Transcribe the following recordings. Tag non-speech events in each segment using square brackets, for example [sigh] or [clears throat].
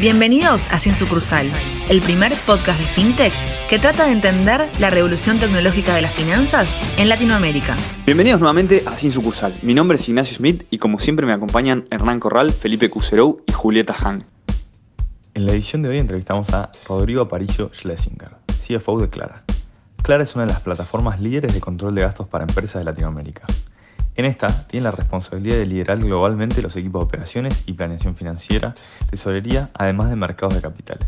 Bienvenidos a Sin Sucursal, el primer podcast de FinTech que trata de entender la revolución tecnológica de las finanzas en Latinoamérica. Bienvenidos nuevamente a Sin Sucursal. Mi nombre es Ignacio Smith y como siempre me acompañan Hernán Corral, Felipe Cuserou y Julieta Hang. En la edición de hoy entrevistamos a Rodrigo Aparicio Schlesinger, CFO de Clara. Clara es una de las plataformas líderes de control de gastos para empresas de Latinoamérica. En esta, tiene la responsabilidad de liderar globalmente los equipos de operaciones y planeación financiera, tesorería, además de mercados de capitales.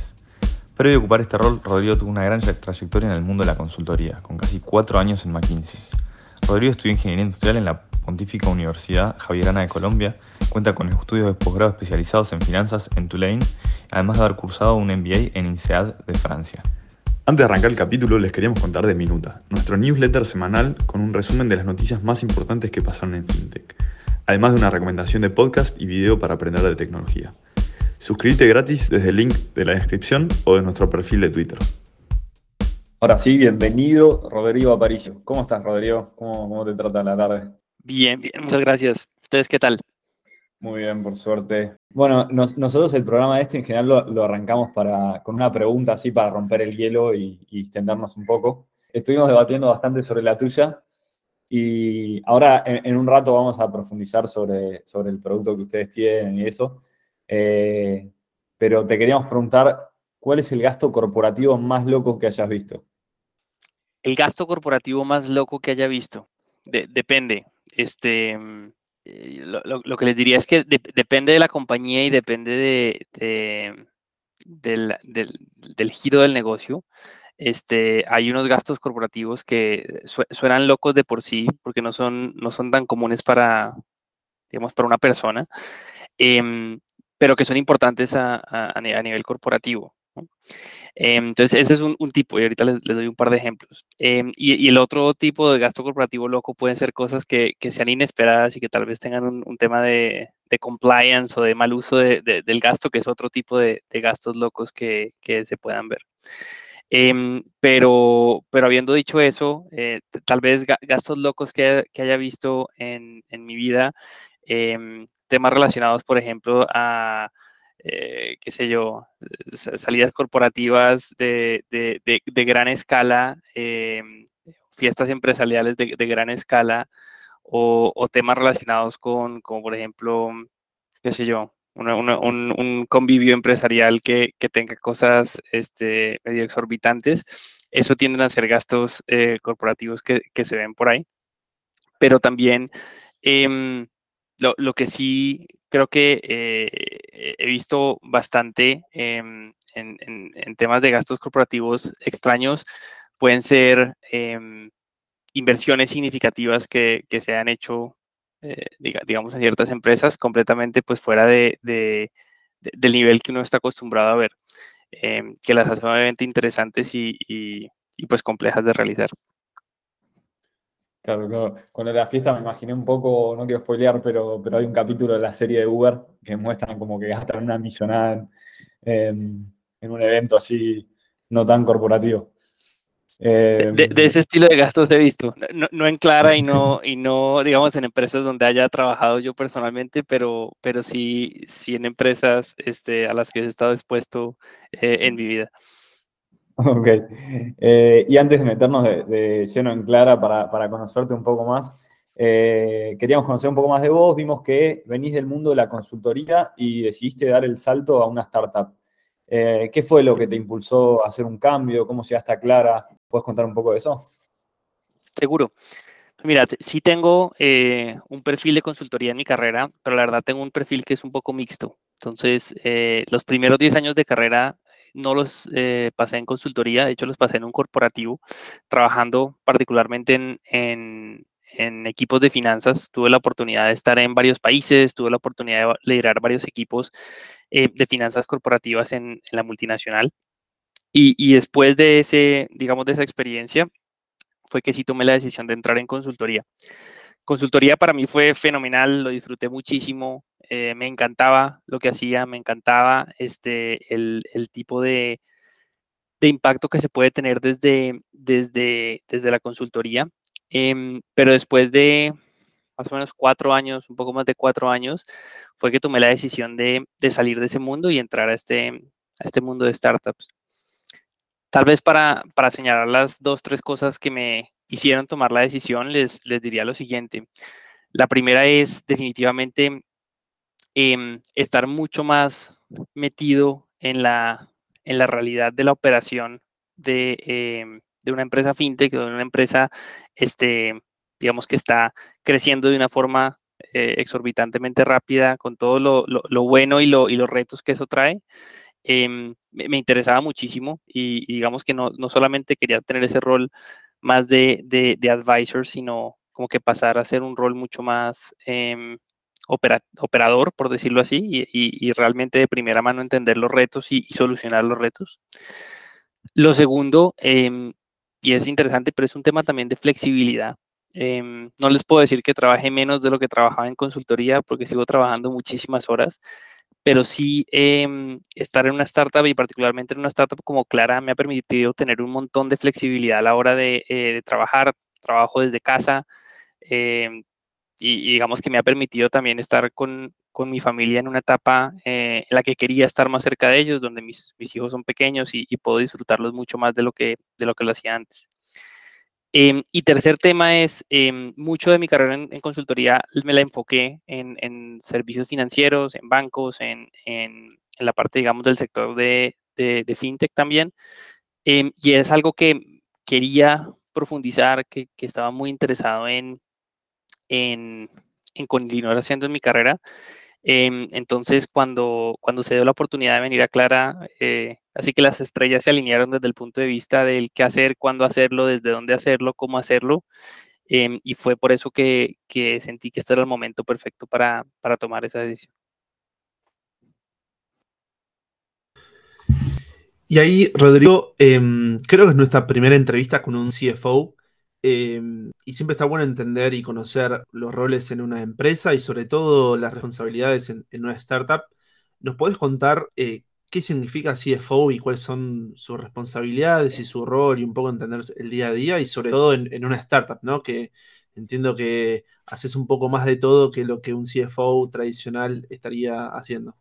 Previo a ocupar este rol, Rodrigo tuvo una gran trayectoria en el mundo de la consultoría, con casi cuatro años en McKinsey. Rodrigo estudió Ingeniería Industrial en la Pontífica Universidad Javierana de Colombia, cuenta con estudios de posgrado especializados en finanzas en Tulane, además de haber cursado un MBA en INSEAD de Francia. Antes de arrancar el capítulo, les queríamos contar de Minuta, nuestro newsletter semanal con un resumen de las noticias más importantes que pasaron en FinTech, además de una recomendación de podcast y video para aprender de tecnología. Suscríbete gratis desde el link de la descripción o de nuestro perfil de Twitter. Ahora sí, bienvenido Rodrigo Aparicio. ¿Cómo estás, Rodrigo? ¿Cómo, cómo te trata la tarde? Bien, bien, muchas gracias. ¿Ustedes qué tal? Muy bien, por suerte. Bueno, nosotros el programa este en general lo, arrancamos para, con una pregunta así para romper el hielo y, extendernos un poco. Estuvimos debatiendo bastante sobre la tuya y ahora en, un rato vamos a profundizar sobre, sobre el producto que ustedes tienen y eso. Eh, pero te queríamos preguntar, ¿cuál es el gasto corporativo más loco que hayas visto? El gasto corporativo más loco que haya visto. depende. Este, eh, lo, que les diría es que depende de la compañía y depende de, del, giro del negocio. Este, hay unos gastos corporativos que suenan locos de por sí porque no son, tan comunes para, digamos, para una persona, em, pero que son importantes a nivel corporativo. Em, entonces, ese es un, tipo, y ahorita les, doy un par de ejemplos. Em, y, el otro tipo de gasto corporativo loco pueden ser cosas que, sean inesperadas y que tal vez tengan un, tema de, compliance o de mal uso del gasto, que es otro tipo de, gastos locos que, se puedan ver. Em, pero, pero habiendo dicho eso, eh, tal vez gastos locos que, haya visto en, en mi vida, temas relacionados, por ejemplo, a eh, qué sé yo, salidas corporativas de, gran escala, em, fiestas empresariales de, gran escala o, temas relacionados con, como por ejemplo, qué sé yo, un, convivio empresarial que, tenga cosas este, medio exorbitantes. Eso tienden a ser gastos eh, corporativos que, se ven por ahí. Pero también em, lo, que sí creo que eh, he visto bastante en, temas de gastos corporativos extraños pueden ser em, inversiones significativas que, se han hecho, eh, digamos, en ciertas empresas completamente pues fuera de, del nivel que uno está acostumbrado a ver, em, que las hace obviamente interesantes y pues complejas de realizar. Claro, claro. Con la fiesta me imaginé un poco, no quiero spoilear, pero, pero hay un capítulo de la serie de Uber que muestran como que gastan una millonada en, un evento así no tan corporativo. de, em, ese estilo de gastos he visto, no, en Clara y no, [laughs] y no, digamos, en empresas donde haya trabajado yo personalmente, pero, pero sí, sí en empresas este, a las que he estado expuesto eh, en mi vida. [laughs] Ok. Eh, y antes de meternos de, lleno en Clara para, conocerte un poco más, eh, queríamos conocer un poco más de vos. Vimos que venís del mundo de la consultoría y decidiste dar el salto a una startup. Eh, ¿Qué fue lo que te impulsó a hacer un cambio? ¿Cómo llegaste a Clara? ¿Puedes contar un poco de eso? Seguro. Mira, sí tengo un perfil de consultoría en mi carrera, pero la verdad tengo un perfil que es un poco mixto. Entonces, los primeros 10 años de carrera no los eh, pasé en consultoría, de hecho los pasé en un corporativo, trabajando particularmente en, equipos de finanzas. Tuve la oportunidad de estar en varios países, tuve la oportunidad de liderar varios equipos eh, de finanzas corporativas en, la multinacional. Y, después de ese, digamos, de esa experiencia, fue que sí tomé la decisión de entrar en consultoría. Consultoría para mí fue fenomenal, lo disfruté muchísimo, eh, me encantaba lo que hacía, me encantaba este, el, tipo de, impacto que se puede tener desde, desde, desde la consultoría. Em, pero después de más o menos cuatro años, un poco más de cuatro años, fue que tomé la decisión de, salir de ese mundo y entrar a este, a este mundo de startups. Tal vez para, para señalar las dos, tres cosas que me hicieron tomar la decisión, les, les diría lo siguiente. La primera es definitivamente em, estar mucho más metido en la, en la realidad de la operación de, em, de una empresa fintech, de una empresa, este, digamos que está creciendo de una forma eh, exorbitantemente rápida, con todo lo, lo, bueno y, lo, y, los retos que eso trae. Em, me, interesaba muchísimo y, digamos que no, no, solamente quería tener ese rol más de, de, de, advisor, sino como que pasar a ser un rol mucho más operador, por decirlo así, y, realmente de primera mano entender los retos y, solucionar los retos. Lo segundo, em, y es interesante, pero es un tema también de flexibilidad. Em, no les puedo decir que trabaje menos de lo que trabajaba en consultoría porque sigo trabajando muchísimas horas, pero sí em, estar en una startup y particularmente en una startup como Clara me ha permitido tener un montón de flexibilidad a la hora de, eh, trabajar, trabajo desde casa em, y, digamos que me ha permitido también estar con, con mi familia en una etapa eh, en la que quería estar más cerca de ellos, donde mis, mis hijos son pequeños y, puedo disfrutarlos mucho más de lo que, de lo, que lo hacía antes. Em, y tercer tema es, em, mucho de mi carrera en, consultoría me la enfoqué en, en servicios financieros, en bancos, en, en, la parte, digamos, del sector de, de, fintech también. Em, y es algo que quería profundizar, que, que estaba muy interesado en, en, continuar haciendo en mi carrera. Em, entonces, cuando, cuando se dio la oportunidad de venir a Clara, eh, así que las estrellas se alinearon desde el punto de vista del qué hacer, cuándo hacerlo, desde dónde hacerlo, cómo hacerlo. Em, y fue por eso que, que, sentí que este era el momento perfecto para, para tomar esa decisión. Y ahí, Rodrigo, em, creo que es nuestra primera entrevista con un CFO. Em, y siempre está bueno entender y conocer los roles en una empresa y sobre todo las responsabilidades en, una startup. ¿Nos podés contar eh, qué significa CFO y cuáles son sus responsabilidades y su rol y un poco entender el día a día y sobre todo en, una startup, ¿no? Que entiendo que haces un poco más de todo que lo que un CFO tradicional estaría haciendo.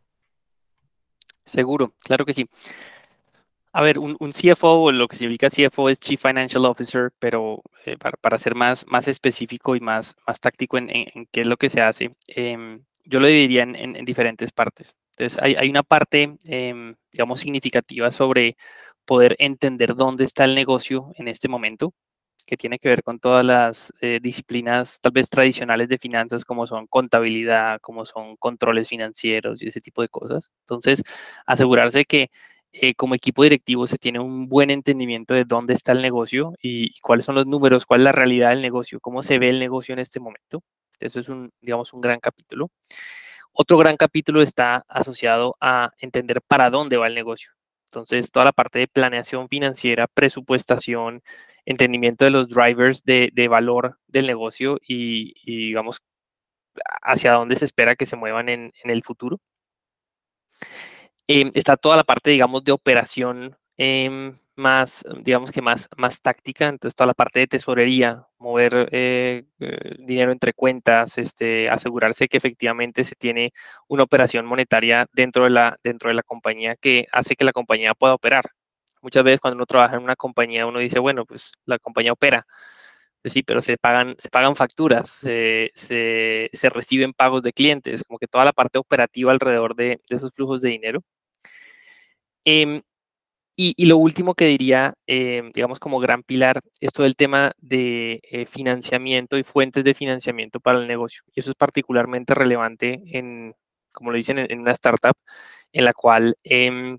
Seguro, claro que sí. A ver, un, CFO, lo que significa CFO es Chief Financial Officer, pero eh, para, ser más, más específico y más, más táctico en, qué es lo que se hace, em, yo lo dividiría en, diferentes partes. Entonces, hay, una parte, em, digamos, significativa sobre poder entender dónde está el negocio en este momento, que tiene que ver con todas las eh, disciplinas tal vez tradicionales de finanzas, como son contabilidad, como son controles financieros y ese tipo de cosas. Entonces, asegurarse que eh, como equipo directivo se tiene un buen entendimiento de dónde está el negocio y, cuáles son los números, cuál es la realidad del negocio, cómo se ve el negocio en este momento. Eso es un, digamos, un gran capítulo. Otro gran capítulo está asociado a entender para dónde va el negocio. Entonces, toda la parte de planeación financiera, presupuestación, entendimiento de los drivers de, valor del negocio y, digamos, hacia dónde se espera que se muevan en el futuro. Em, está toda la parte, digamos, de operación em, más, digamos que más, más táctica, entonces toda la parte de tesorería, mover eh, eh, dinero entre cuentas, este, asegurarse que efectivamente se tiene una operación monetaria dentro de, la, dentro de la compañía que hace que la compañía pueda operar. Muchas veces cuando uno trabaja en una compañía uno dice, bueno, pues la compañía opera. Pues sí, pero se pagan, se pagan facturas, se, se, reciben pagos de clientes, como que toda la parte operativa alrededor de, de esos flujos de dinero. Em, y, lo último que diría, em, digamos como gran pilar, es todo el tema de eh, financiamiento y fuentes de financiamiento para el negocio. Y eso es particularmente relevante en, como lo dicen, en, una startup en la cual, em,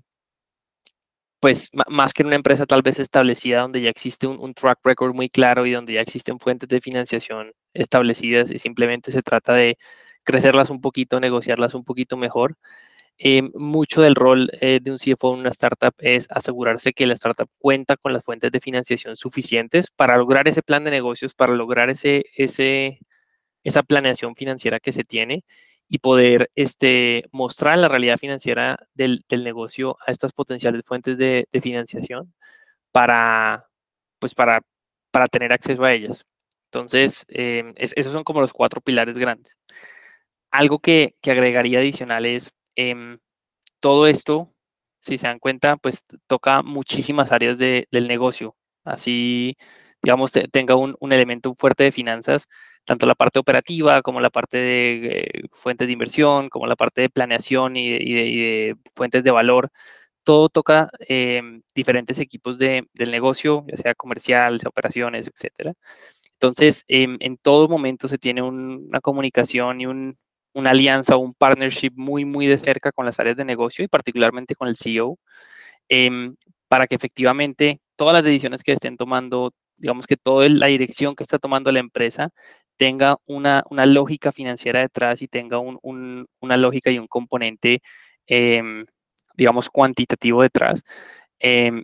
pues más que en una empresa tal vez establecida donde ya existe un, track record muy claro y donde ya existen fuentes de financiación establecidas y simplemente se trata de crecerlas un poquito, negociarlas un poquito mejor. Eh, mucho del rol eh, de un CFO en una startup es asegurarse que la startup cuenta con las fuentes de financiación suficientes para lograr ese plan de negocios, para lograr ese, ese, esa planeación financiera que se tiene y poder este, mostrar la realidad financiera del, del negocio a estas potenciales fuentes de, de, financiación para, pues para, para tener acceso a ellas. Entonces, em, esos son como los cuatro pilares grandes. Algo que, agregaría adicional es em, todo esto, si se dan cuenta, pues toca muchísimas áreas del negocio. Así, digamos, tenga un, elemento fuerte de finanzas, tanto la parte operativa como la parte de eh, fuentes de inversión, como la parte de planeación y de, fuentes de valor. Todo toca em, diferentes equipos del negocio, ya sea comercial, operaciones, etcétera. Entonces, em, en todo momento se tiene una comunicación y una alianza o un partnership muy, muy de cerca con las áreas de negocio y particularmente con el CEO, em, para que efectivamente todas las decisiones que estén tomando, digamos que toda la dirección que está tomando la empresa tenga una, lógica financiera detrás y tenga una lógica y un componente, em, digamos, cuantitativo detrás.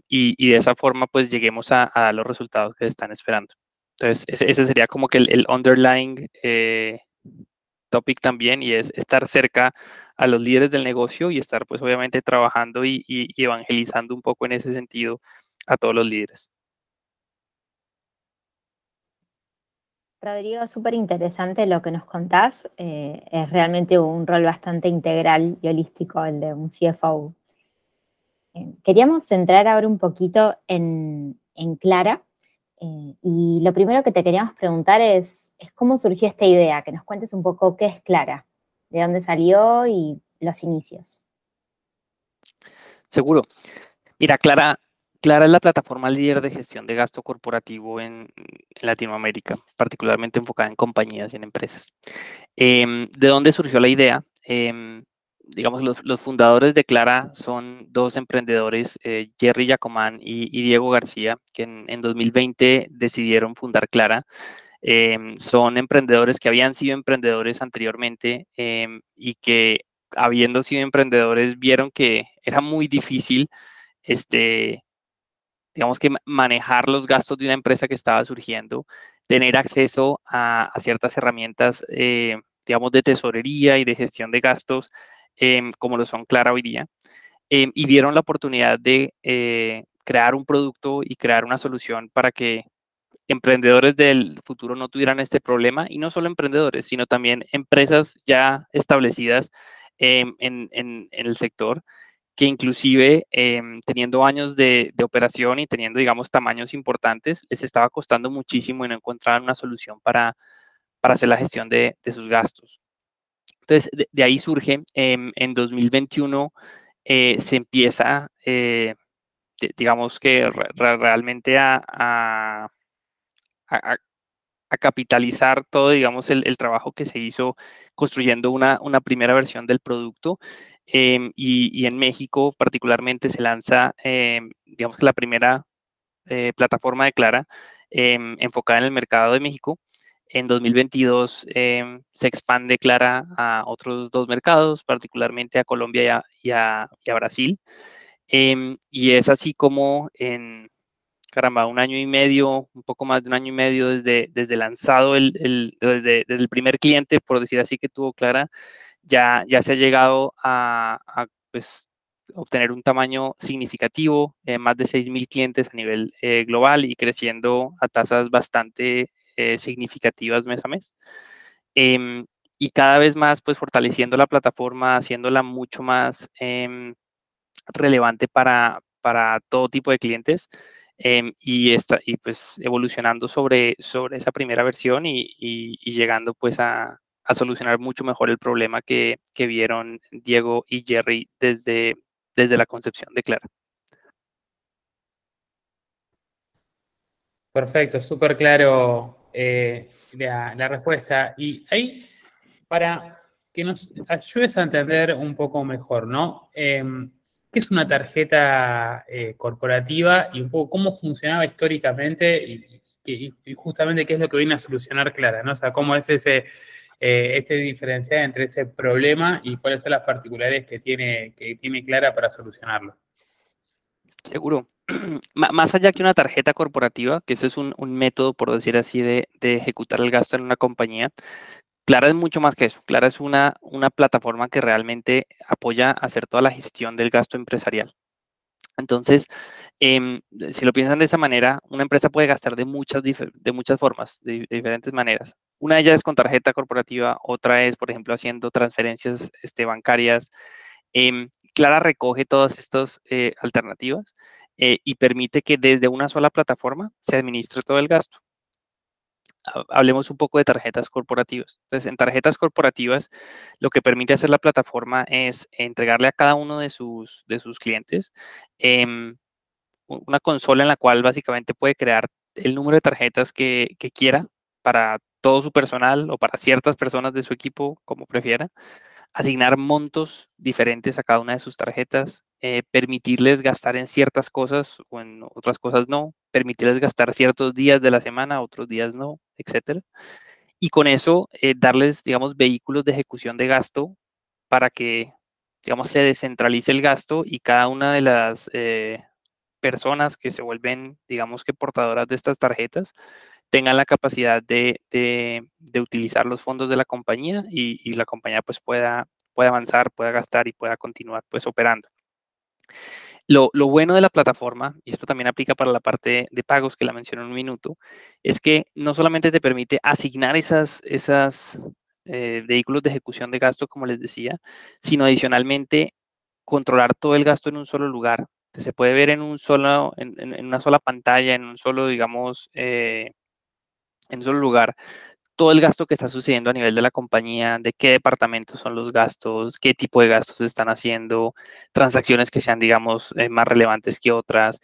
y, de esa forma, pues lleguemos a, a los resultados que se están esperando. Entonces, ese, sería como que el, underlying eh, topic también y es estar cerca a los líderes del negocio y estar pues obviamente trabajando y, evangelizando un poco en ese sentido a todos los líderes. Rodrigo, súper interesante lo que nos contás. Eh, es realmente un rol bastante integral y holístico el de un CFO. Eh, queríamos centrar ahora un poquito en, en Clara, eh, y lo primero que te queríamos preguntar es, cómo surgió esta idea, que nos cuentes un poco qué es Clara, de dónde salió y los inicios. Seguro. Mira, Clara, Clara es la plataforma líder de gestión de gasto corporativo en, Latinoamérica, particularmente enfocada en compañías y en empresas. Em, ¿De dónde surgió la idea? Em, digamos, los, fundadores de Clara son dos emprendedores, eh, Jerry Yacomán y, Diego García, que en, 2020 decidieron fundar Clara. Em, son emprendedores que habían sido emprendedores anteriormente em, y que habiendo sido emprendedores vieron que era muy difícil, este, digamos que manejar los gastos de una empresa que estaba surgiendo, tener acceso a, ciertas herramientas, eh, digamos, de tesorería y de gestión de gastos Em, como lo son Clara hoy día, em, y vieron la oportunidad de eh, crear un producto y crear una solución para que emprendedores del futuro no tuvieran este problema, y no solo emprendedores, sino también empresas ya establecidas en, el sector, que inclusive teniendo años de, operación y teniendo, digamos, tamaños importantes, les estaba costando muchísimo y no encontraban una solución para, para hacer la gestión de sus gastos. Entonces, de, ahí surge, em, en 2021 eh, se empieza, eh, digamos que realmente a, capitalizar todo, digamos, el, trabajo que se hizo construyendo una, primera versión del producto. Em, y, en México particularmente se lanza, em, digamos que la primera eh, plataforma de Clara enfocada en el mercado de México en 2022 em, se expande Clara a otros dos mercados, particularmente a Colombia y a, Brasil. Em, y es así como en, caramba, un año y medio, un poco más de un año y medio desde, desde lanzado el, desde, el primer cliente, por decir así, que tuvo Clara, ya, ya se ha llegado a, pues, obtener un tamaño significativo, eh, más de 6.000 clientes a nivel eh, global y creciendo a tasas bastante eh, significativas mes a mes. Em, y cada vez más, pues fortaleciendo la plataforma, haciéndola mucho más em, relevante para, para todo tipo de clientes. Em, y, esta, y pues evolucionando sobre, sobre esa primera versión y, llegando pues a, solucionar mucho mejor el problema que, que, vieron Diego y Jerry desde, desde la concepción de Clara. Perfecto, súper claro eh, la, respuesta. Y ahí, para que nos ayudes a entender un poco mejor, ¿no? Em, ¿Qué es una tarjeta eh, corporativa y un poco cómo funcionaba históricamente y, justamente qué es lo que viene a solucionar Clara, ¿no? O sea, cómo es ese, eh, este diferencial entre ese problema y cuáles son las particularidades que tiene, que tiene Clara para solucionarlo. Seguro. [clears throat] más allá que una tarjeta corporativa, que ese es un, método, por decir así, de, ejecutar el gasto en una compañía, Clara es mucho más que eso. Clara es una, una plataforma que realmente apoya a hacer toda la gestión del gasto empresarial. Entonces, em, si lo piensan de esa manera, una empresa puede gastar de muchas, de muchas formas, de, diferentes maneras. Una de ellas es con tarjeta corporativa, otra es, por ejemplo, haciendo transferencias este, bancarias. Em, Clara recoge todas estas eh, alternativas eh, y permite que desde una sola plataforma se administre todo el gasto hablemos un poco de tarjetas corporativas. Entonces, en tarjetas corporativas, lo que permite hacer la plataforma es entregarle a cada uno de sus, de sus clientes em, una consola en la cual básicamente puede crear el número de tarjetas que, que quiera para todo su personal o para ciertas personas de su equipo, como prefiera, asignar montos diferentes a cada una de sus tarjetas, eh, permitirles gastar en ciertas cosas o en otras cosas no, permitirles gastar ciertos días de la semana, otros días no, etcétera. Y con eso eh, darles, digamos, vehículos de ejecución de gasto para que, digamos, se descentralice el gasto y cada una de las eh, personas que se vuelven, digamos que portadoras de estas tarjetas, tengan la capacidad de, utilizar los fondos de la compañía y, y, la compañía pues pueda, pueda avanzar, pueda gastar y pueda continuar pues operando. Lo, bueno de la plataforma, y esto también aplica para la parte de pagos que la mencioné en un minuto, es que no solamente te permite asignar esas, esas eh, vehículos de ejecución de gasto, como les decía, sino adicionalmente controlar todo el gasto en un solo lugar. Se puede ver en, un solo, en, una sola pantalla, en un solo, digamos, eh, en un solo lugar, todo el gasto que está sucediendo a nivel de la compañía, de qué departamentos son los gastos, qué tipo de gastos están haciendo, transacciones que sean, digamos, eh, más relevantes que otras,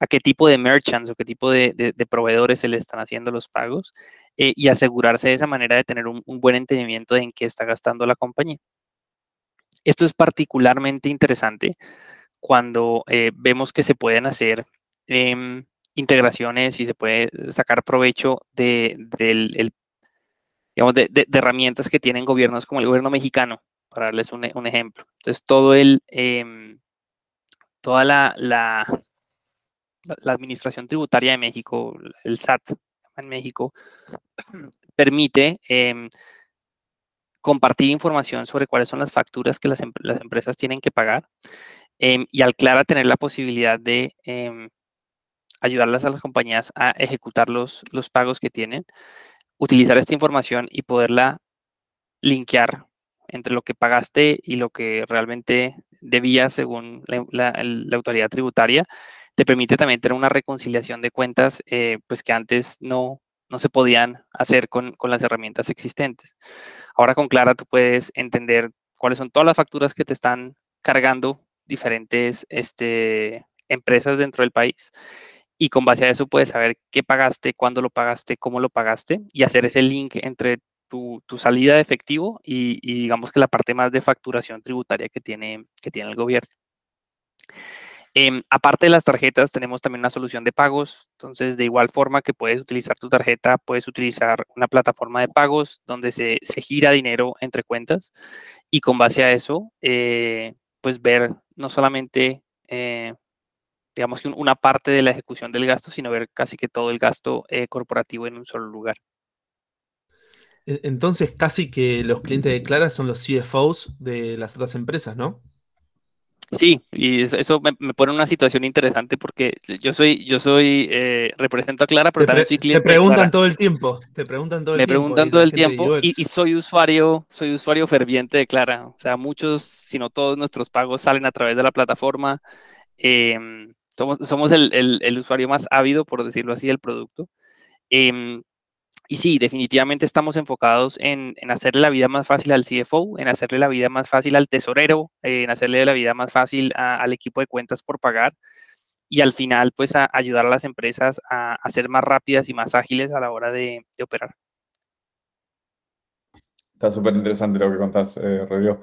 a qué tipo de merchants o qué tipo de, proveedores se le están haciendo los pagos eh, y asegurarse de esa manera de tener un, buen entendimiento de en qué está gastando la compañía. Esto es particularmente interesante cuando eh, vemos que se pueden hacer em, integraciones y se puede sacar provecho de, del digamos, de, herramientas que tienen gobiernos como el gobierno mexicano, para darles un, ejemplo. Entonces, todo el, em, toda la, la, administración tributaria de México, el SAT en México, [clears throat] permite em, compartir información sobre cuáles son las facturas que las, las empresas tienen que pagar em, y al Clara tener la posibilidad de ayudarlas a las compañías a ejecutar los, los pagos que tienen, utilizar esta información y poderla linkear entre lo que pagaste y lo que realmente debías según la, autoridad tributaria, te permite también tener una reconciliación de cuentas eh, pues que antes no, no se podían hacer con, con, las herramientas existentes. Ahora con Clara tú puedes entender cuáles son todas las facturas que te están cargando diferentes este, empresas dentro del país y con base a eso puedes saber qué pagaste, cuándo lo pagaste, cómo lo pagaste y hacer ese link entre tu, salida de efectivo y, digamos que la parte más de facturación tributaria que tiene, que tiene el gobierno. Em, aparte de las tarjetas, tenemos también una solución de pagos. Entonces, de igual forma que puedes utilizar tu tarjeta, puedes utilizar una plataforma de pagos donde se, gira dinero entre cuentas y con base a eso, eh, pues ver no solamente eh, digamos que una parte de la ejecución del gasto, sino ver casi que todo el gasto eh, corporativo en un solo lugar. Entonces, casi que los clientes de Clara son los CFOs de las otras empresas, ¿no? Sí, y eso, me, pone en una situación interesante porque yo soy, yo soy, eh, represento a Clara, pero también soy cliente. Te preguntan todo el tiempo, te preguntan todo el me tiempo. Me preguntan todo el tiempo y, soy usuario, soy usuario ferviente de Clara. O sea, muchos, si no todos nuestros pagos salen a través de la plataforma. Em, somos, el, usuario más ávido, por decirlo así, del producto. Em, y sí, definitivamente estamos enfocados en, hacerle la vida más fácil al CFO, en hacerle la vida más fácil al tesorero, en hacerle la vida más fácil al equipo de cuentas por pagar y al final, pues, a ayudar a las empresas a, ser más rápidas y más ágiles a la hora de, operar. Está súper interesante lo que contás, eh, Rodrigo.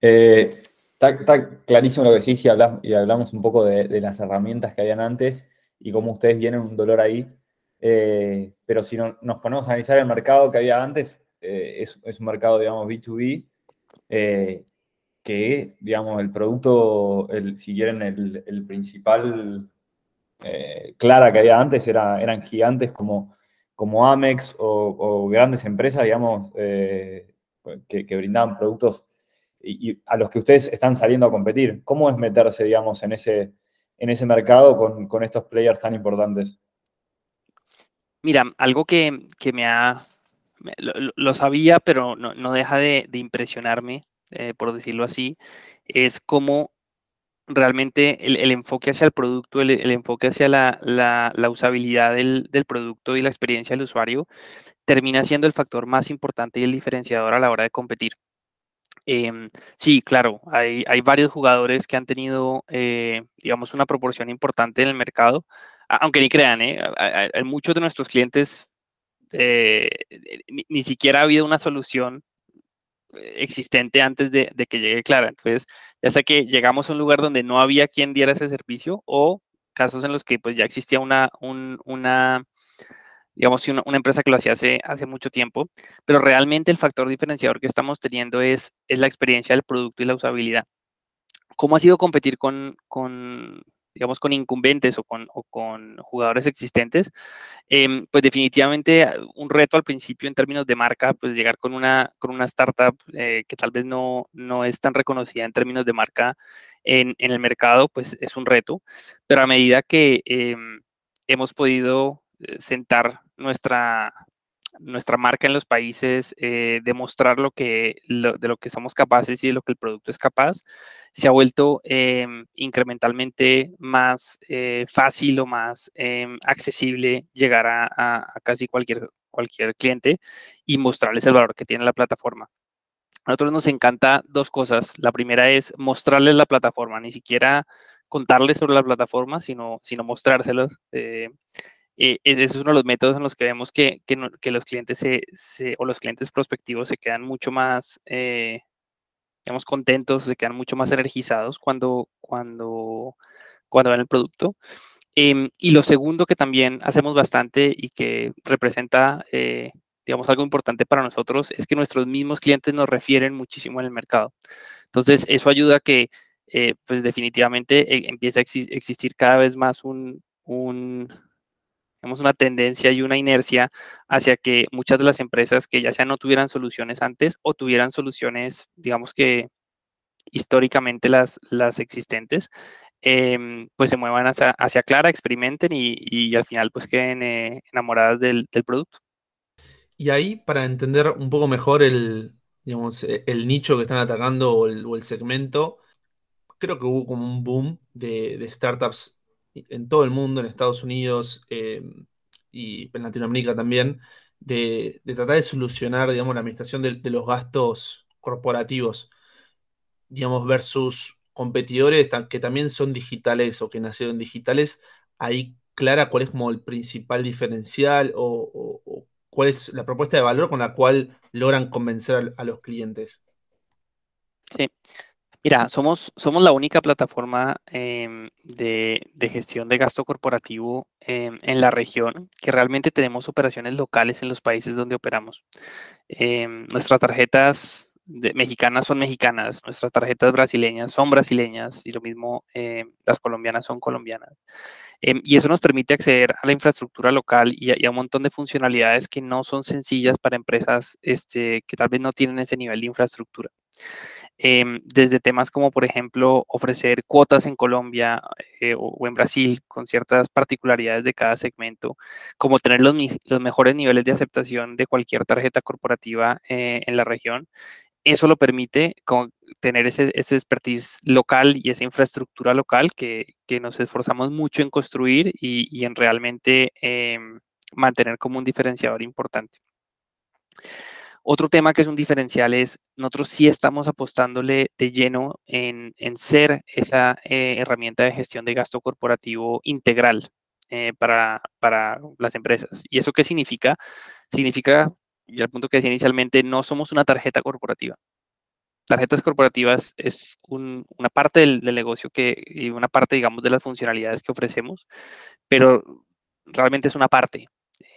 Eh, Está, clarísimo lo que decís y, hablamos, y hablamos un poco de, las herramientas que habían antes y cómo ustedes vienen un dolor ahí. Eh, pero si no, nos ponemos a analizar el mercado que había antes, eh, es, un mercado, digamos, B2B, eh, que, digamos, el producto, el, si quieren, el, principal clara que había antes era, eran gigantes como, como Amex o, grandes empresas, digamos, que brindaban productos y, a los que ustedes están saliendo a competir. ¿Cómo es meterse, digamos, en ese, en ese mercado con, estos players tan importantes? Mira, algo que, me ha, lo, sabía, pero no, deja de, impresionarme, eh, por decirlo así, es cómo realmente el, enfoque hacia el producto, el, enfoque hacia la, usabilidad del, producto y la experiencia del usuario termina siendo el factor más importante y el diferenciador a la hora de competir. Em, sí, claro, hay, varios jugadores que han tenido, eh, digamos, una proporción importante en el mercado, aunque ni crean, ¿eh? muchos de nuestros clientes eh, ni, siquiera ha habido una solución existente antes de, que llegue Clara. Entonces, ya sea que llegamos a un lugar donde no había quien diera ese servicio o casos en los que pues ya existía una, una digamos, una, una, empresa que lo hacía hace, hace mucho tiempo, pero realmente el factor diferenciador que estamos teniendo es, es la experiencia del producto y la usabilidad. ¿Cómo ha sido competir con, con digamos, con incumbentes o con, o con jugadores existentes? Em, pues definitivamente un reto al principio en términos de marca, pues llegar con una, con una startup eh, que tal vez no, no es tan reconocida en términos de marca en, en el mercado, pues es un reto, pero a medida que em, hemos podido eh, sentar nuestra, nuestra marca en los países, eh, demostrar lo que, de lo que somos capaces y de lo que el producto es capaz, se ha vuelto em, incrementalmente más eh, fácil o más em, accesible llegar a, casi cualquier, cualquier cliente y mostrarles el valor que tiene la plataforma. A nosotros nos encanta dos cosas. La primera es mostrarles la plataforma, ni siquiera contarles sobre la plataforma, sino, sino mostrárselos. Eh, eh, ese es uno de los métodos en los que vemos que, los clientes se, o los clientes prospectivos se quedan mucho más, eh, digamos, contentos, se quedan mucho más energizados cuando, cuando, cuando ven el producto. Em, y lo segundo que también hacemos bastante y que representa, eh, digamos, algo importante para nosotros es que nuestros mismos clientes nos refieren muchísimo en el mercado. Entonces, eso ayuda a que, pues definitivamente empiece a existir cada vez más un, un tenemos una tendencia y una inercia hacia que muchas de las empresas que ya sea no tuvieran soluciones antes o tuvieran soluciones, digamos que históricamente las, las existentes, em, pues se muevan hacia, hacia Clara, experimenten y, al final pues queden eh, enamoradas del, producto. Y ahí, para entender un poco mejor el, digamos, e, el nicho que están atacando o el, segmento, creo que hubo como un boom de startups en todo el mundo, en Estados Unidos eh, y en Latinoamérica también, de, tratar de solucionar, digamos, la administración de, los gastos corporativos, digamos, versus competidores que también son digitales o que nacieron digitales, ahí clara cuál es como el principal diferencial o, cuál es la propuesta de valor con la cual logran convencer a los clientes. Mira, somos, somos la única plataforma em, de, gestión de gasto corporativo em, en la región que realmente tenemos operaciones locales en los países donde operamos. Em, nuestras tarjetas mexicanas son mexicanas, nuestras tarjetas brasileñas son brasileñas y lo mismo las colombianas son colombianas. y eso nos permite acceder a la infraestructura local y a, un montón de funcionalidades que no son sencillas para empresas este, que tal vez no tienen ese nivel de infraestructura. Em, desde temas como, por ejemplo, ofrecer cuotas en Colombia eh, o, en Brasil con ciertas particularidades de cada segmento, como tener los, mejores niveles de aceptación de cualquier tarjeta corporativa eh, en la región. Eso lo permite tener ese, expertise local y esa infraestructura local que, nos esforzamos mucho en construir y, en realmente em, mantener como un diferenciador importante. Otro tema que es un diferencial es, nosotros sí estamos apostándole de lleno en, ser esa eh, herramienta de gestión de gasto corporativo integral eh, para, las empresas. ¿Y eso qué significa? Significa, y al punto que decía inicialmente, no somos una tarjeta corporativa. Tarjetas corporativas es una parte del, del, negocio que, y una parte, digamos, de las funcionalidades que ofrecemos, pero realmente es una parte.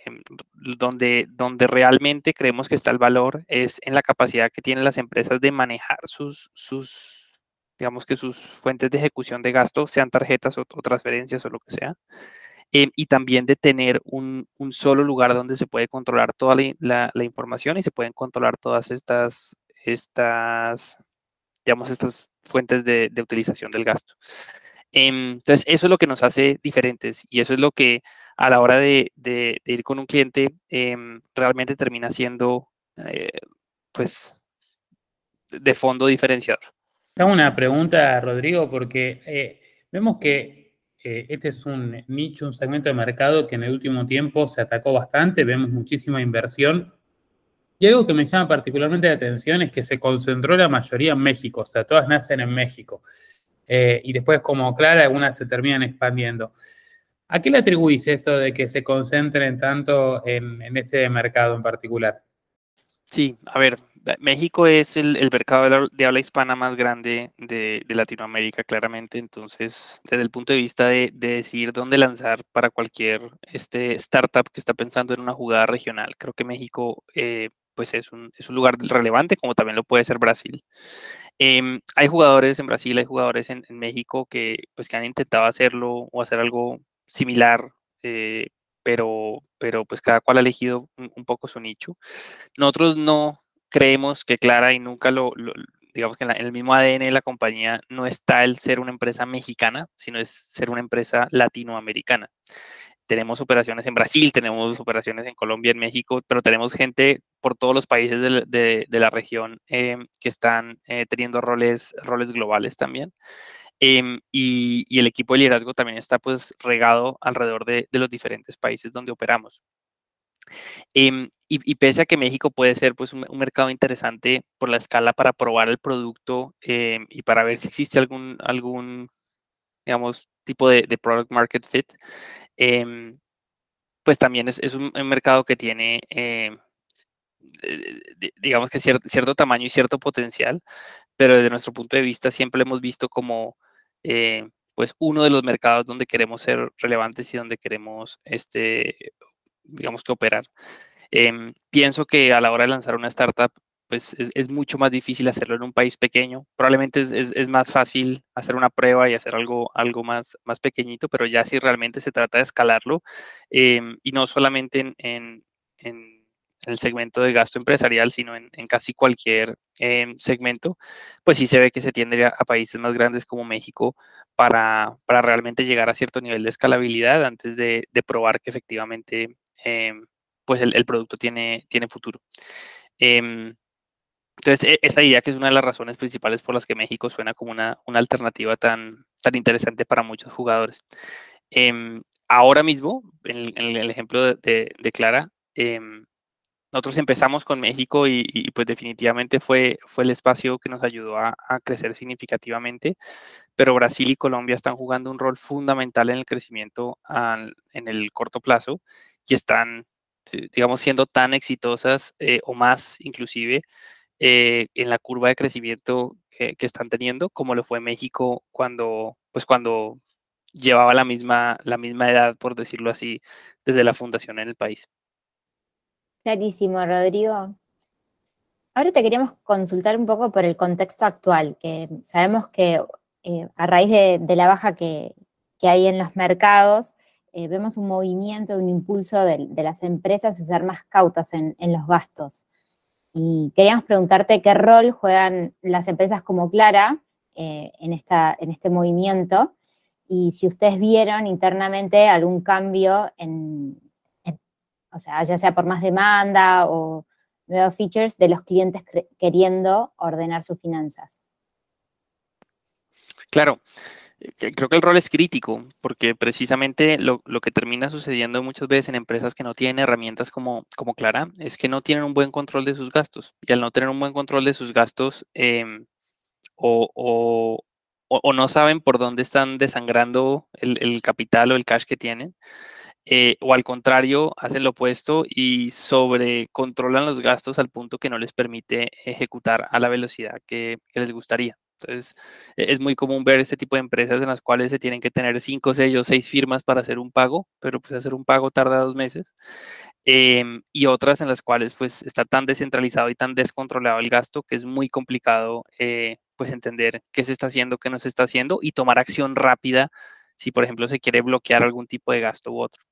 Em, donde, donde realmente creemos que está el valor es en la capacidad que tienen las empresas de manejar sus, sus digamos que sus fuentes de ejecución de gasto, sean tarjetas o, transferencias o lo que sea, em, y también de tener un, un, solo lugar donde se puede controlar toda la, la, información y se pueden controlar todas estas, estas digamos, estas fuentes de, de utilización del gasto. Em, entonces, eso es lo que nos hace diferentes y eso es lo que a la hora de, ir con un cliente em, realmente termina siendo, eh, pues, de fondo diferenciador. Tengo una pregunta, Rodrigo, porque eh, vemos que eh, este es un nicho, un segmento de mercado que en el último tiempo se atacó bastante, vemos muchísima inversión. Y algo que me llama particularmente la atención es que se concentró la mayoría en México, o sea, todas nacen en México. Y después, como Clara, algunas se terminan expandiendo. ¿A qué le atribuís esto de que se concentren tanto en ese mercado en particular? Sí, a ver, México es el, mercado de, habla hispana más grande de, Latinoamérica, claramente. Entonces, desde el punto de vista de, decidir dónde lanzar para cualquier este, startup que está pensando en una jugada regional, creo que México eh, pues es un, lugar relevante, como también lo puede ser Brasil. Em, hay jugadores en Brasil, hay jugadores en, México que, pues, que han intentado hacerlo o hacer algo similar, eh, pero, pero pues cada cual ha elegido un poco su nicho. Nosotros no creemos que Clara y nunca lo, digamos que en, el mismo ADN de la compañía no está el ser una empresa mexicana, sino es ser una empresa latinoamericana. Tenemos operaciones en Brasil, tenemos operaciones en Colombia, en México, pero tenemos gente por todos los países de, la región em, que están eh, teniendo roles, roles globales también. Em, y, el equipo de liderazgo también está pues regado alrededor de, de los diferentes países donde operamos. Em, y, pese a que México puede ser pues, un, mercado interesante por la escala para probar el producto em, y para ver si existe algún, algún digamos, tipo de, product market fit, em, pues también es, un, mercado que tiene, digamos que cierto, cierto tamaño y cierto potencial, pero desde nuestro punto de vista siempre hemos visto como eh, pues uno de los mercados donde queremos ser relevantes y donde queremos este, digamos que operar. Em, pienso que a la hora de lanzar una startup, pues es, mucho más difícil hacerlo en un país pequeño. Probablemente es, más fácil hacer una prueba y hacer algo, algo más, más pequeñito, pero ya si realmente se trata de escalarlo, em, y no solamente en, el segmento de gasto empresarial, sino en, casi cualquier em, segmento, pues sí se ve que se tiende a, países más grandes como México para, realmente llegar a cierto nivel de escalabilidad antes de, probar que efectivamente Em, pues el, producto tiene, tiene futuro. Em, entonces, e, esa idea que es una de las razones principales por las que México suena como una, alternativa tan, tan interesante para muchos jugadores. Ahora mismo, en el, ejemplo de, Clara, nosotros empezamos con México y, pues definitivamente fue, fue el espacio que nos ayudó a, crecer significativamente, pero Brasil y Colombia están jugando un rol fundamental en el crecimiento en el corto plazo y están, eh, digamos, siendo tan exitosas eh, o más inclusive eh, en la curva de crecimiento que, están teniendo, como lo fue México cuando, pues cuando llevaba la misma, la misma edad, por decirlo así, desde la fundación en el país. Clarísimo, Rodrigo. Ahora te queríamos consultar un poco por el contexto actual, que sabemos que a raíz de, la baja que, que, hay en los mercados, eh, vemos un movimiento, un impulso de, las empresas a ser más cautas en, los gastos. Y queríamos preguntarte qué rol juegan las empresas como Clara eh, en, esta, en este movimiento y si ustedes vieron internamente algún cambio en, o sea, ya sea por más demanda o nuevos features de los clientes queriendo ordenar sus finanzas. Claro. Creo que el rol es crítico, porque precisamente lo, que termina sucediendo muchas veces en empresas que no tienen herramientas como, como Clara es que no tienen un buen control de sus gastos. Y al no tener un buen control de sus gastos, em, o, no saben por dónde están desangrando el, capital o el cash que tienen, eh, o al contrario, hacen lo opuesto y sobrecontrolan los gastos al punto que no les permite ejecutar a la velocidad que les gustaría. Entonces, e-, es muy común ver este tipo de empresas en las cuales se tienen que tener cinco, seis o seis firmas para hacer un pago, pero pues hacer un pago tarda dos meses. Em, y otras en las cuales pues está tan descentralizado y tan descontrolado el gasto que es muy complicado eh, pues entender qué se está haciendo, qué no se está haciendo y tomar acción rápida si por ejemplo se quiere bloquear algún tipo de gasto u otro.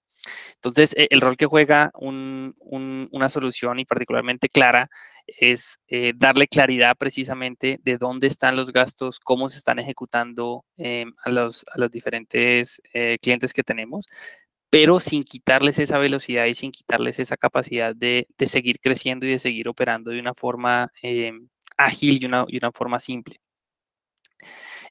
Entonces, e, el rol que juega una solución y particularmente clara es eh, darle claridad precisamente de dónde están los gastos, cómo se están ejecutando em, a, los, diferentes eh, clientes que tenemos, pero sin quitarles esa velocidad y sin quitarles esa capacidad de, seguir creciendo y de seguir operando de una forma em, ágil y una, una forma simple.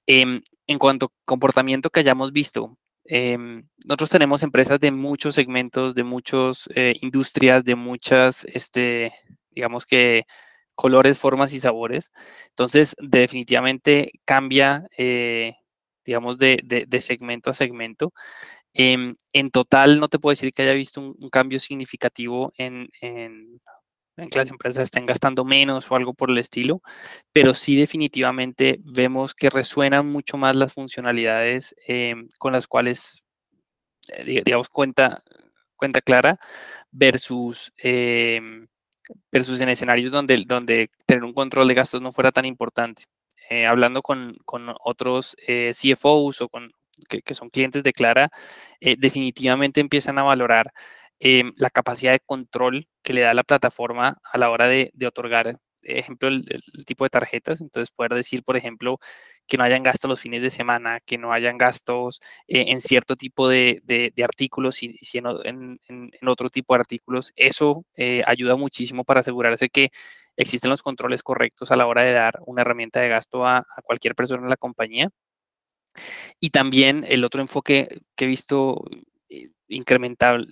Em, en cuanto a comportamiento que hayamos visto, em, nosotros tenemos empresas de muchos segmentos, de muchas eh, industrias, de muchas, este, digamos que, colores, formas y sabores. Entonces, definitivamente cambia, eh, digamos, de, segmento a segmento. Em, en total, no te puedo decir que haya visto un, cambio significativo en, en que las empresas estén gastando menos o algo por el estilo, pero sí definitivamente vemos que resuenan mucho más las funcionalidades em, con las cuales, eh, digamos, cuenta, cuenta clara versus, em, versus en escenarios donde, donde tener un control de gastos no fuera tan importante. Eh, hablando con, con otros eh, CFOs o con que, que, son clientes de Clara, definitivamente empiezan a valorar Em, la capacidad de control que le da la plataforma a la hora de, otorgar, ejemplo, el, tipo de tarjetas. Entonces, poder decir, por ejemplo, que no hayan gastos los fines de semana, que no hayan gastos eh, en cierto tipo de, artículos y, si en, otro tipo de artículos. Eso eh, ayuda muchísimo para asegurarse que existen los controles correctos a la hora de dar una herramienta de gasto a, a cualquier persona en la compañía. Y también el otro enfoque que he visto incremental,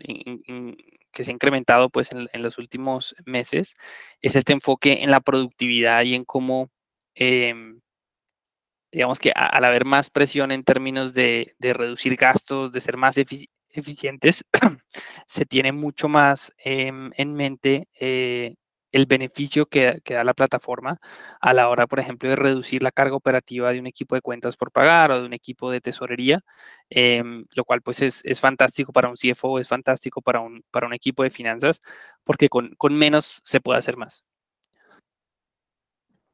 que se ha incrementado pues en, los últimos meses es este enfoque en la productividad y en cómo, em, digamos que al haber más presión en términos de, reducir gastos, de ser más eficientes, [clears throat] se tiene mucho más em, en mente eh, el beneficio que, da la plataforma a la hora, por ejemplo, de reducir la carga operativa de un equipo de cuentas por pagar o de un equipo de tesorería, em, lo cual pues es, fantástico para un CFO, es fantástico para un, para un equipo de finanzas, porque con, menos se puede hacer más.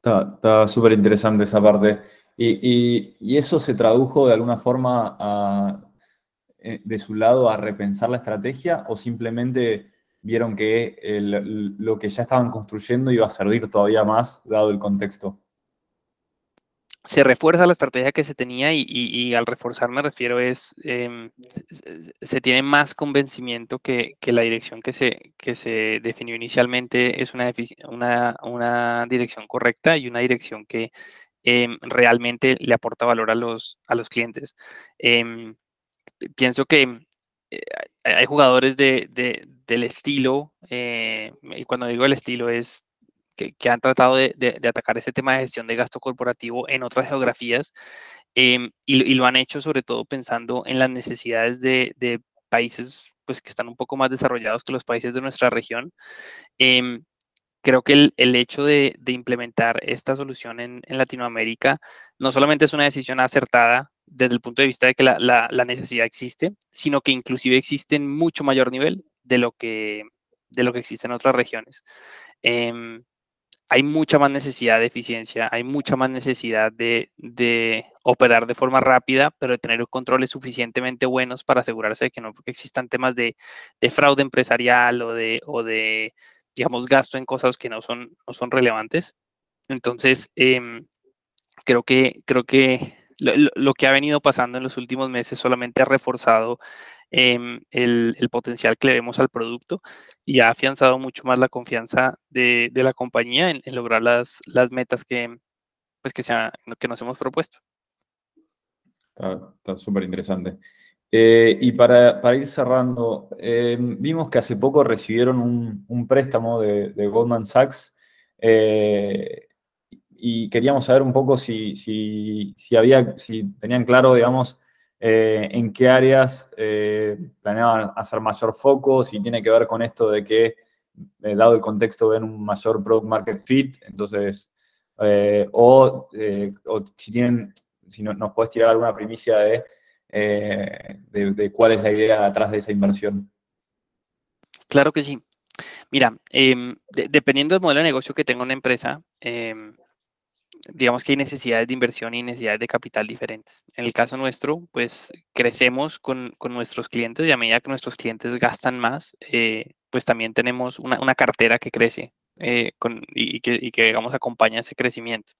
Está súper interesante esa parte. Y, eso se tradujo de alguna forma eh, de su lado a repensar la estrategia o simplemente vieron que lo que ya estaban construyendo iba a servir todavía más dado el contexto. Se refuerza la estrategia que se tenía y, al reforzar me refiero es, em, se tiene más convencimiento que, la dirección que se, que se definió inicialmente es una, una, una dirección correcta y una dirección que em, realmente le aporta valor a los, a los clientes. Em, pienso que eh, hay jugadores de, del estilo, eh, y cuando digo el estilo es que, han tratado de, atacar ese tema de gestión de gasto corporativo en otras geografías em, y, lo han hecho sobre todo pensando en las necesidades de, países pues, que están un poco más desarrollados que los países de nuestra región. Em, creo que el, el hecho de, implementar esta solución en, en, Latinoamérica no solamente es una decisión acertada desde el punto de vista de que la, la, necesidad existe, sino que inclusive existe en mucho mayor nivel de lo que, de lo que existe en otras regiones. Em, hay mucha más necesidad de eficiencia, hay mucha más necesidad de, de, operar de forma rápida, pero de tener controles suficientemente buenos para asegurarse de que no existan temas de, de fraude empresarial o de, o de, digamos, gasto en cosas que no son, no son relevantes. Entonces, em, creo que, creo que lo, que ha venido pasando en los últimos meses solamente ha reforzado em, el, potencial que le vemos al producto y ha afianzado mucho más la confianza de, la compañía en, lograr las, las, metas que, pues que, sea, que nos hemos propuesto. Está súper interesante. Eh, y para, ir cerrando, em, vimos que hace poco recibieron un, préstamo de, de, Goldman Sachs. Eh, y queríamos saber un poco si, si, había, si tenían claro, digamos, eh, en qué áreas eh, planeaban hacer mayor foco, si tiene que ver con esto de que, eh, dado el contexto, ven un mayor product market fit, entonces, o, si tienen, si nos puedes tirar alguna primicia de, de, cuál es la idea atrás de esa inversión. Claro que sí. Mira, em, dependiendo del modelo de negocio que tenga una empresa, em, digamos que hay necesidades de inversión y necesidades de capital diferentes. En el caso nuestro, pues crecemos con, nuestros clientes y a medida que nuestros clientes gastan más, eh, pues también tenemos una, cartera que crece eh, y, que, y, que, digamos, acompaña ese crecimiento.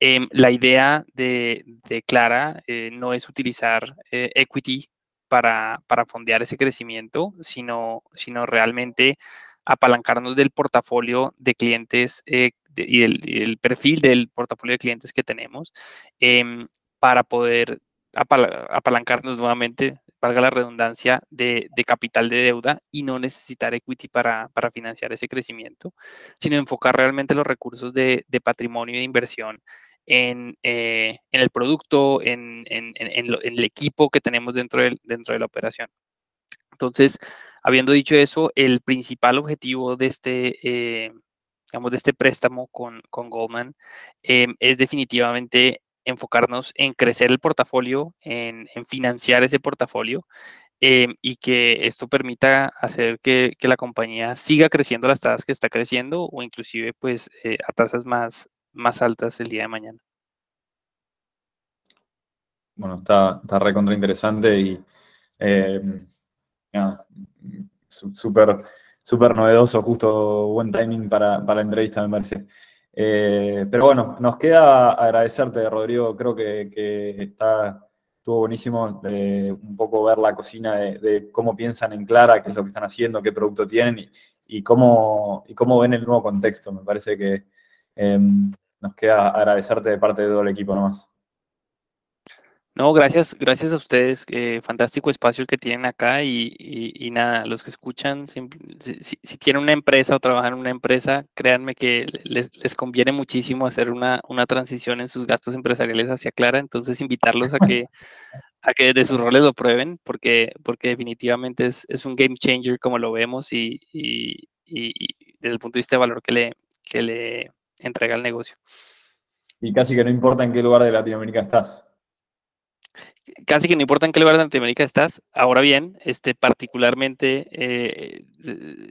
Em, la idea de, Clara eh, no es utilizar equity para, para fondear ese crecimiento, sino, sino realmente apalancarnos del portafolio de clientes y, el, perfil del portafolio de clientes que tenemos em, para poder apalancarnos nuevamente, valga la redundancia, de, capital de deuda y no necesitar equity para, financiar ese crecimiento, sino enfocar realmente los recursos de, patrimonio de inversión en, eh, el producto, en, el equipo que tenemos dentro dentro de la operación. Entonces, habiendo dicho eso, el principal objetivo de este, eh, digamos, de este préstamo con, Goldman em, es definitivamente enfocarnos en crecer el portafolio, en, financiar ese portafolio em, y que esto permita hacer que, la compañía siga creciendo las tasas que está creciendo o inclusive pues eh, a tasas más, más altas el día de mañana. Bueno, está, está recontra interesante y em, súper súper novedoso, justo buen timing para, la entrevista, me parece. Eh, pero bueno, nos queda agradecerte, Rodrigo. Creo que, está, estuvo buenísimo un poco ver la cocina de, cómo piensan en Clara, qué es lo que están haciendo, qué producto tienen y, cómo, y cómo ven el nuevo contexto. Me parece que em, nos queda agradecerte de parte de todo el equipo nomás. No, gracias, gracias a ustedes. Eh, fantástico espacio el que tienen acá y, nada, los que escuchan, si, tienen una empresa o trabajan en una empresa, créanme que les, conviene muchísimo hacer una, transición en sus gastos empresariales hacia Clara. Entonces, invitarlos a que, a que desde sus roles lo prueben, porque, porque definitivamente es, un game changer como lo vemos y, desde el punto de vista de valor que le, que le entrega el negocio. Y casi que no importa en qué lugar de Latinoamérica estás casi que no importa en qué lugar de Latinoamérica estás. Ahora bien, este, particularmente, eh,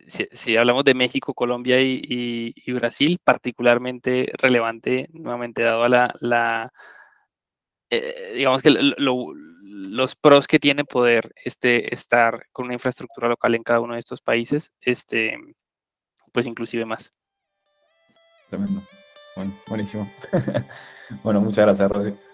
si, hablamos de México, Colombia y, Brasil, particularmente relevante, nuevamente dado a la, eh, digamos que los pros que tiene poder este, estar con una infraestructura local en cada uno de estos países, este, pues inclusive más. Tremendo. Buenísimo. [laughs] bueno, muchas gracias, Rodrigo.